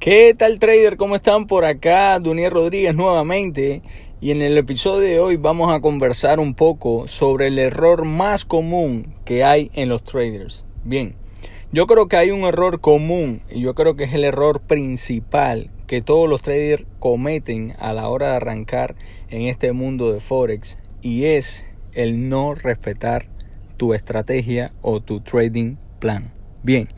¿Qué tal trader? ¿Cómo están por acá? Dunier Rodríguez nuevamente. Y en el episodio de hoy vamos a conversar un poco sobre el error más común que hay en los traders. Bien, yo creo que hay un error común y yo creo que es el error principal que todos los traders cometen a la hora de arrancar en este mundo de Forex y es el no respetar tu estrategia o tu trading plan. Bien,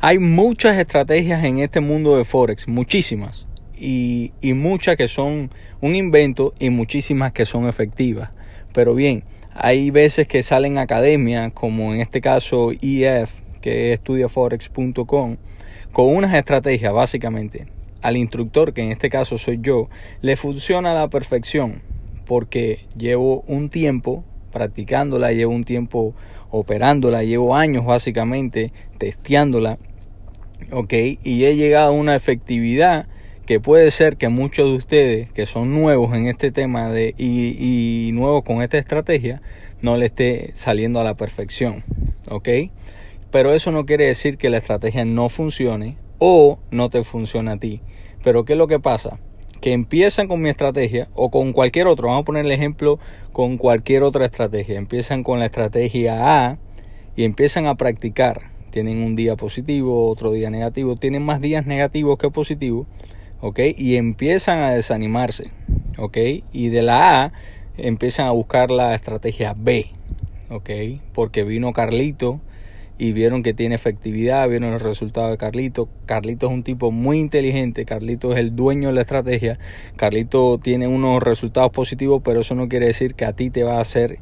hay muchas estrategias en este mundo de Forex, muchísimas, y, y, muchas que son un invento y muchísimas que son efectivas. Pero bien, hay veces que salen academias, como en este caso EF, que es estudiaforex.com, con unas estrategias básicamente. Al instructor, que en este caso soy yo, le funciona a la perfección, porque llevo un tiempo practicándola, llevo un tiempo operándola, llevo años básicamente testeándola, ok, y he llegado a una efectividad que puede ser que muchos de ustedes que son nuevos en este tema de, y, y nuevos con esta estrategia no le esté saliendo a la perfección, ok, pero eso no quiere decir que la estrategia no funcione o no te funcione a ti. Pero ¿qué es lo que pasa? Que empiezan con mi estrategia o con cualquier otro, vamos a poner el ejemplo con cualquier otra estrategia, empiezan con la estrategia A y empiezan a practicar, tienen un día positivo, otro día negativo, tienen más días negativos que positivos, ¿ok? Y empiezan a desanimarse, ¿ok? Y de la A empiezan a buscar la estrategia B, ¿ok? Porque vino Carlito y vieron que tiene efectividad, vieron el resultado de Carlito. Carlito es un tipo muy inteligente, Carlito es el dueño de la estrategia, Carlito tiene unos resultados positivos, pero eso no quiere decir que a ti te va a hacer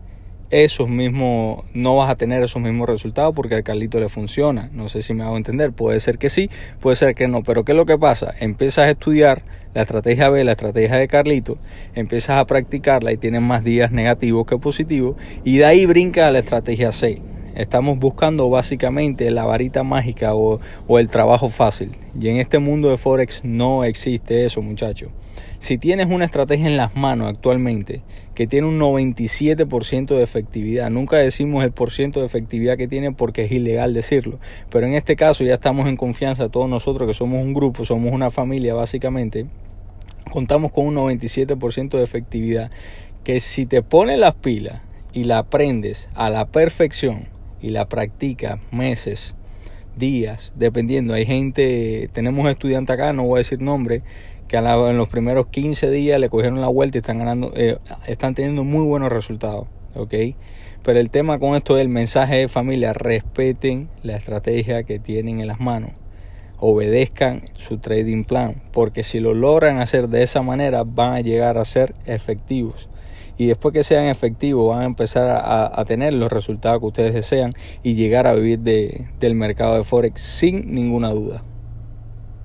esos mismos, no vas a tener esos mismos resultados porque al Carlito le funciona. No sé si me hago entender, puede ser que sí, puede ser que no, pero ¿qué es lo que pasa? Empiezas a estudiar la estrategia B, la estrategia de Carlito, empiezas a practicarla y tienes más días negativos que positivos y de ahí brinca a la estrategia C Estamos buscando básicamente la varita mágica o, el trabajo fácil. Y en este mundo de Forex no existe eso, muchachos. Si tienes una estrategia en las manos actualmente que tiene un 97% de efectividad, nunca decimos el por ciento de efectividad que tiene porque es ilegal decirlo, pero en este caso ya estamos en confianza todos nosotros que somos un grupo, somos una familia básicamente, contamos con un 97% de efectividad que si te pones las pilas y la aprendes a la perfección, y la practica meses, días, dependiendo. Hay gente, tenemos un estudiante acá, no voy a decir nombre, que en los primeros 15 días le cogieron la vuelta y están ganando, eh, están teniendo muy buenos resultados, ¿ok? Pero el tema con esto es el mensaje de familia, respeten la estrategia que tienen en las manos, obedezcan su trading plan, porque si lo logran hacer de esa manera van a llegar a ser efectivos y después que sean efectivos van a empezar a, tener los resultados que ustedes desean y llegar a vivir de, del mercado de Forex sin ninguna duda.